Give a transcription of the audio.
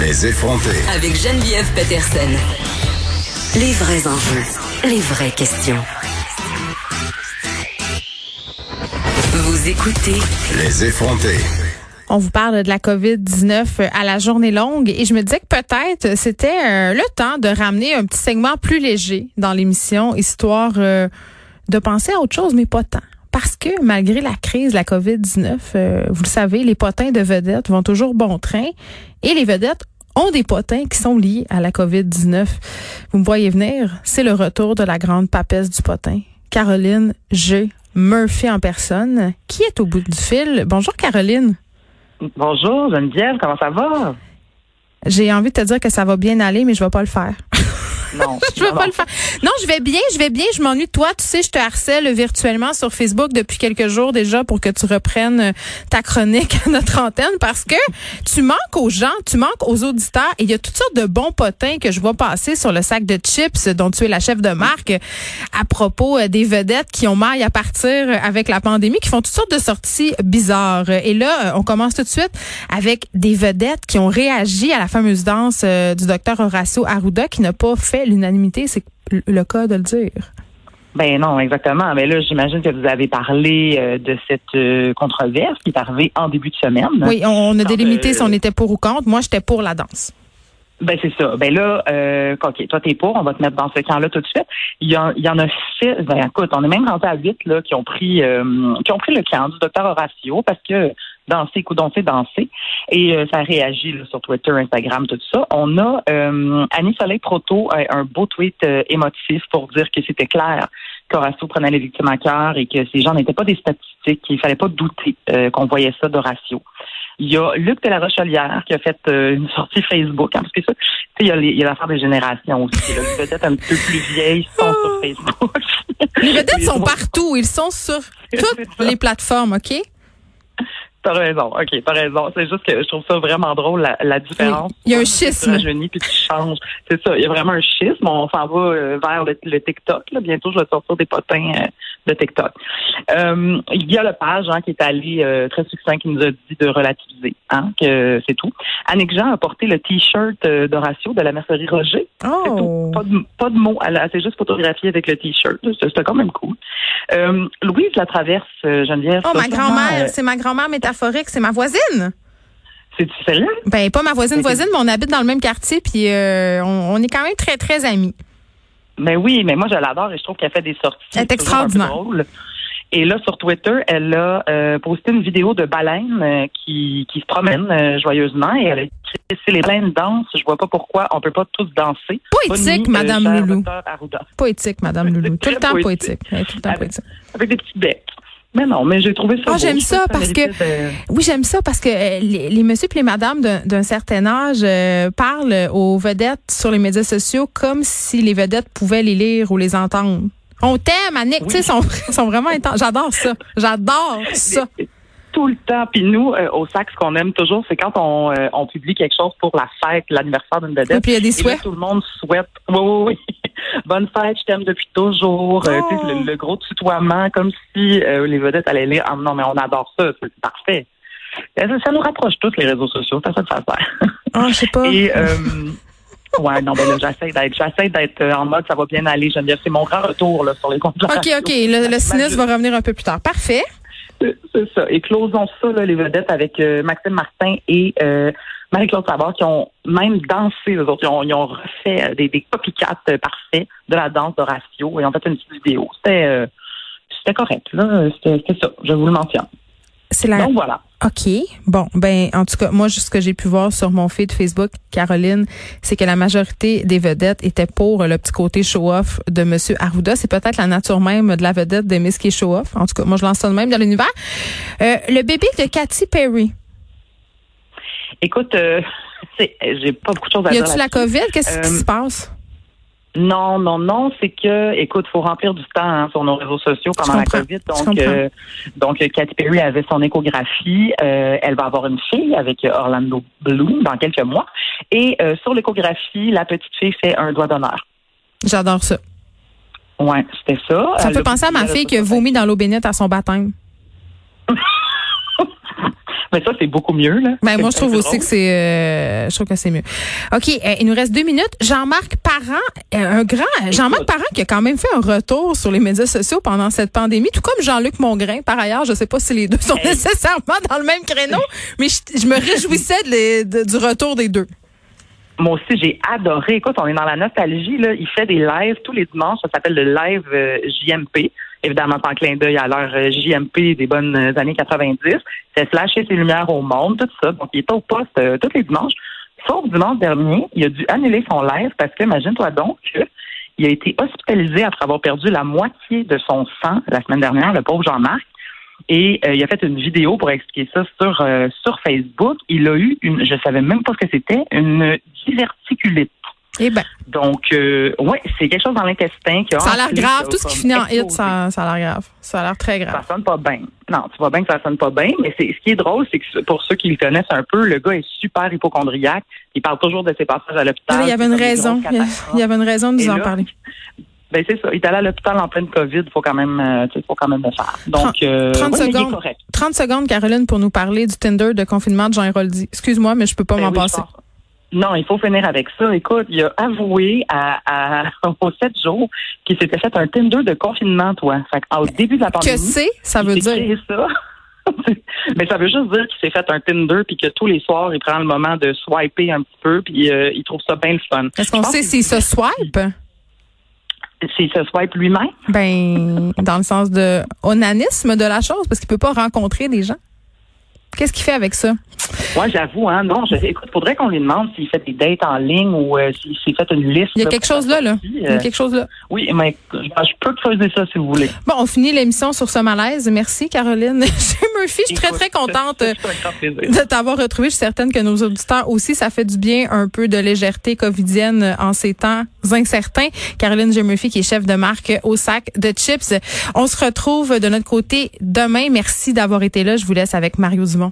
Les effronter. Avec Geneviève Peterson. Les vrais enjeux, les vraies questions. Vous écoutez Les effronter. On vous parle de la COVID-19 à la journée longue et je me disais que peut-être c'était euh, le temps de ramener un petit segment plus léger dans l'émission, histoire euh, de penser à autre chose, mais pas tant. Parce que malgré la crise de la COVID-19, euh, vous le savez, les potins de vedettes vont toujours bon train et les vedettes ont des potins qui sont liés à la COVID-19. Vous me voyez venir, c'est le retour de la grande papesse du potin, Caroline G. Murphy en personne, qui est au bout du fil. Bonjour Caroline. Bonjour Geneviève, comment ça va? J'ai envie de te dire que ça va bien aller, mais je vais pas le faire. Non. je vais pas le faire. Non, je vais bien, je vais bien. Je m'ennuie de toi. Tu sais, je te harcèle virtuellement sur Facebook depuis quelques jours déjà pour que tu reprennes euh, ta chronique à notre antenne parce que tu manques aux gens, tu manques aux auditeurs et il y a toutes sortes de bons potins que je vois passer sur le sac de chips dont tu es la chef de marque à propos euh, des vedettes qui ont maille à partir avec la pandémie, qui font toutes sortes de sorties bizarres. Et là, euh, on commence tout de suite avec des vedettes qui ont réagi à la fameuse danse du docteur Horacio Arruda qui n'a pas fait l'unanimité, c'est le cas de le dire. Ben non, exactement. Mais là, j'imagine que vous avez parlé euh, de cette euh, controverse qui est arrivée en début de semaine. Oui, on, a délimité si on était pour ou contre. Moi, j'étais pour la danse. Ben c'est ça. Ben là, euh, ok, toi t'es pour, on va te mettre dans ce camp-là tout de suite. Il y, il y en a six. Ben écoute, on est même rendu à huit là qui ont pris qui ont pris le camp du docteur Horacio parce que danser, coup danser, danser. Et euh, ça réagit là, sur Twitter, Instagram, tout ça. On a euh, Annie Soleil Proto, un beau tweet euh, émotif pour dire que c'était clair qu'Horacio prenait les victimes à cœur et que ces gens n'étaient pas des statistiques, qu'il fallait pas douter qu'on voyait ça d'Horacio. Il y a Luc de la Rochelière qui a fait une sortie Facebook, hein, parce que ça, il y a, il y a l'affaire des générations aussi. Les vedettes un peu plus vieilles sont sur Facebook. Les vedettes sont partout. Ils sont sur toutes les plateformes, OK? T'as raison, ok, t'as raison. C'est juste que je trouve ça vraiment drôle, la, la différence. Il y a un schisme. Tu puis tu changes. C'est ça, il y a vraiment un schisme. On s'en va euh, vers le, TikTok. Là. Bientôt, je vais sortir des potins euh, de TikTok. Euh, il y a le page hein, qui est allé euh, très succinct, qui nous a dit de relativiser, hein, que c'est tout. Annick Jean a porté le T-shirt d'Horatio de la mercerie Roger. Oh. Pas de, pas de mots. Elle, s'est juste photographiée avec le T-shirt. C'était quand même cool. Louise la traverse, Geneviève. Oh, ma grand-mère. c'est ma grand-mère c'est ma voisine. C'est sérieux? Ben, pas ma voisine voisine, mais on habite dans le même quartier, puis euh, on, est quand même très, très amis. Mais ben oui, mais moi, je l'adore et je trouve qu'elle fait des sorties. Elle est extraordinaire. Et là, sur Twitter, elle a euh, posté une vidéo de baleine euh, qui, qui se promène joyeusement et elle a écrit si les baleines dansent, je vois pas pourquoi on peut pas tous danser. Poétique, Madame Loulou. Poétique, Madame Loulou. Tout le temps poétique. Tout le temps poétique. Avec des petits becs. Mais non, mais j'ai trouvé ça. Oh, j'aime ça parce que oui, j'aime ça parce que euh, les, les messieurs et les madames d'un certain âge euh, parlent aux vedettes sur les médias sociaux comme si les vedettes pouvaient les lire ou les entendre. On t'aime, Annick, tu sais, sont, sont vraiment intenses. J'adore ça. J'adore ça tout le temps. Puis nous, euh, au sac, ce qu'on aime toujours, c'est quand on, euh, on publie quelque chose pour la fête, l'anniversaire d'une vedette. Et puis il y a des souhaits. tout le monde souhaite. Oui, oui, oui. Bonne fête, je t'aime depuis toujours. Euh, oh. le, gros tutoiement, comme si les vedettes allaient lire. Ah, non, mais on adore ça. C'est parfait. Ça, nous rapproche tous les réseaux sociaux. Ça, ça, ça faire. Ah, je sais pas. Et, Ouais, non, ben là, j'essaie d'être, j'essaie d'être en mode, ça va bien aller, Geneviève. C'est mon grand retour, là, sur les comptes. OK, OK. Le, le cynisme va revenir un peu plus tard. Parfait. C'est ça. Et closons ça, là, les vedettes, avec euh, Maxime Martin et euh, Marie-Claude Savard, qui ont même dansé, les autres. Ils ont, ils ont refait euh, des, des copycats parfaits de la danse d'Horatio et ont fait une petite vidéo. C'était, c'était correct, là. C'était, ça. Je vous le mentionne. C'est la... Donc voilà. OK. Bon, ben en tout cas, moi, ce que j'ai pu voir sur mon feed Facebook, Caroline, c'est que la majorité des vedettes étaient pour le petit côté show-off de M. Arruda. C'est peut-être la nature même de la vedette de Miss qui show-off. En tout cas, moi, je lance ça de même dans l'univers. Euh, le bébé de Katy Perry. Écoute, euh, j'ai pas beaucoup de choses à dire. Y a-tu la COVID? Qu'est-ce qui euh, se passe? Non, non, non, c'est que, écoute, faut remplir du temps hein, sur nos réseaux sociaux pendant la COVID. Donc, euh, donc, Katy Perry avait son échographie. Euh, elle va avoir une fille avec Orlando Bloom dans quelques mois. Et euh, sur l'échographie, la petite fille fait un doigt d'honneur. J'adore ça. Ouais, c'était ça. Ça fait penser à ma fille qui a vomi dans l'eau bénite à son baptême. Mais ça, c'est beaucoup mieux, là. Ben, moi, je trouve aussi drôle. que c'est, euh, je trouve que c'est mieux. OK, euh, il nous reste deux minutes. Jean-Marc Parent, euh, un grand, Jean-Marc Parent qui a quand même fait un retour sur les médias sociaux pendant cette pandémie, tout comme Jean-Luc Mongrain. Par ailleurs, je sais pas si les deux sont Hey. nécessairement dans le même créneau, mais je, je me réjouissais de les- de- du retour des deux. Moi aussi, j'ai adoré. Écoute, on est dans la nostalgie. Là. Il fait des lives tous les dimanches. Ça s'appelle le live JMP. Évidemment, en clin d'œil à l'heure euh, JMP des bonnes euh, années 90. C'est flasher ses lumières au monde, tout ça. Donc, il est au poste euh, tous les dimanches. Sauf dimanche dernier, il a dû annuler son live parce que, imagine-toi donc, il a été hospitalisé après avoir perdu la moitié de son sang la semaine dernière, le pauvre Jean-Marc. Et il a fait une vidéo pour expliquer ça sur sur Facebook. Il a eu une, je savais même pas ce que c'était, une diverticulite. Eh ben, Donc, euh, ouais, c'est quelque chose dans l'intestin qui a. ça a l'air grave. Tout ce qui finit en hit, ça, ça a l'air grave. Ça a l'air très Ça grave. sonne pas bien. Non, tu vois bien que ça sonne pas bien, mais c'est ce qui est drôle, c'est que pour ceux qui le connaissent un peu, le gars est super hypochondriaque. Il parle toujours de ses passages à l'hôpital. Il y avait une raison. Il y avait une raison de nous en là, parler. Ben c'est ça. Il est allé à l'hôpital en pleine COVID. Faut quand même, euh, tu sais, faut quand même le faire. Donc, Trente- euh, 30 ouais, mais il est secondes. correct. 30 secondes, Caroline, pour nous parler du Tinder de confinement de Jean Héroldi. Excuse-moi, mais je peux pas Ben m'en oui, passer. Non, il faut finir avec ça. Écoute, il a avoué à, à, aux sept jours qu'il s'était fait un Tinder de confinement, toi. Fait qu'au début de la pandémie. Que c'est, ça veut dire? ça. Mais ça veut juste dire qu'il s'est fait un Tinder puis que tous les soirs, il prend le moment de swiper un petit peu puis euh, il trouve ça bien le fun. Est-ce qu'on sait s'il se swipe? S'il se swipe lui-même? Ben, dans le sens de onanisme de la chose, parce qu'il peut pas rencontrer des gens. Qu'est-ce qu'il fait avec ça? Moi, j'avoue, hein, non, je, écoute, faudrait qu'on lui demande s'il fait des dates en ligne ou euh, s'il s'est fait une liste. Il y a quelque chose là, là. Il y a euh, quelque chose là. Oui, mais je, je peux creuser ça si vous voulez. Bon, on finit l'émission sur ce malaise. Merci, Caroline. Murphy, je suis très, très contente de t'avoir retrouvé. Je suis certaine que nos auditeurs aussi, ça fait du bien un peu de légèreté covidienne en ces temps incertains. Caroline J. Murphy, qui est chef de marque au sac de chips. On se retrouve de notre côté demain. Merci d'avoir été là. Je vous laisse avec Mario Dumont.